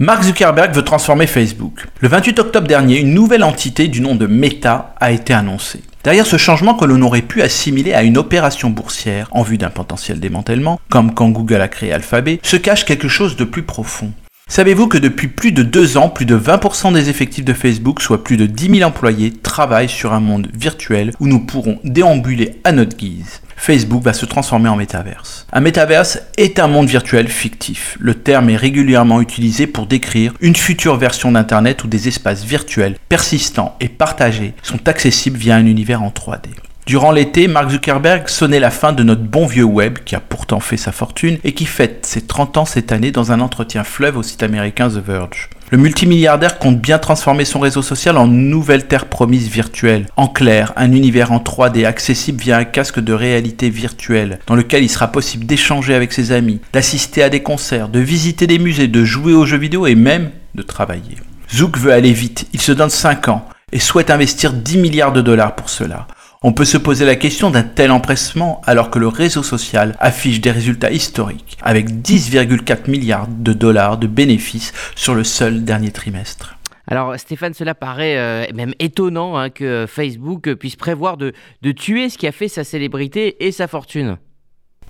Mark Zuckerberg veut transformer Facebook. Le 28 octobre dernier, une nouvelle entité du nom de Meta a été annoncée. Derrière ce changement que l'on aurait pu assimiler à une opération boursière en vue d'un potentiel démantèlement, comme quand Google a créé Alphabet, se cache quelque chose de plus profond. Savez-vous que depuis plus de deux ans, plus de 20% des effectifs de Facebook, soit plus de 10 000 employés, travaillent sur un monde virtuel où nous pourrons déambuler à notre guise? Facebook va se transformer en métaverse. Un métaverse est un monde virtuel fictif. Le terme est régulièrement utilisé pour décrire une future version d'Internet où des espaces virtuels persistants et partagés sont accessibles via un univers en 3D. Durant l'été, Mark Zuckerberg sonnait la fin de notre bon vieux web qui a pourtant fait sa fortune et qui fête ses 30 ans cette année dans un entretien fleuve au site américain The Verge. Le multimilliardaire compte bien transformer son réseau social en nouvelle terre promise virtuelle. En clair, un univers en 3D accessible via un casque de réalité virtuelle, dans lequel il sera possible d'échanger avec ses amis, d'assister à des concerts, de visiter des musées, de jouer aux jeux vidéo et même de travailler. Zouk veut aller vite, il se donne 5 ans et souhaite investir 10 milliards de dollars pour cela. On peut se poser la question d'un tel empressement alors que le réseau social affiche des résultats historiques, avec 10,4 milliards de dollars de bénéfices sur le seul dernier trimestre. Alors Stéphane, cela paraît euh, même étonnant hein, que Facebook puisse prévoir de, de tuer ce qui a fait sa célébrité et sa fortune.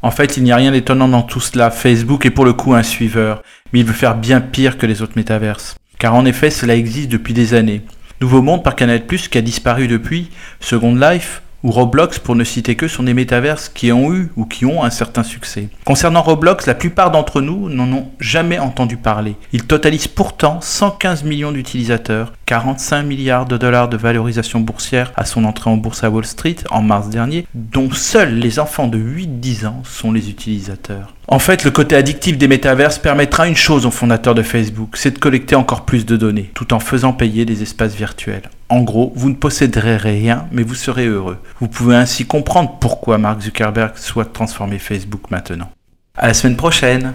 En fait, il n'y a rien d'étonnant dans tout cela. Facebook est pour le coup un suiveur, mais il veut faire bien pire que les autres métaverses. Car en effet, cela existe depuis des années. Nouveau Monde par Canal+, qui a disparu depuis, Second Life, ou Roblox pour ne citer que sont des métaverses qui ont eu ou qui ont un certain succès. Concernant Roblox, la plupart d'entre nous n'en ont jamais entendu parler. Il totalise pourtant 115 millions d'utilisateurs, 45 milliards de dollars de valorisation boursière à son entrée en bourse à Wall Street en mars dernier, dont seuls les enfants de 8-10 ans sont les utilisateurs. En fait, le côté addictif des métaverses permettra une chose aux fondateurs de Facebook, c'est de collecter encore plus de données, tout en faisant payer des espaces virtuels. En gros, vous ne posséderez rien, mais vous serez heureux. Vous pouvez ainsi comprendre pourquoi Mark Zuckerberg souhaite transformer Facebook maintenant. À la semaine prochaine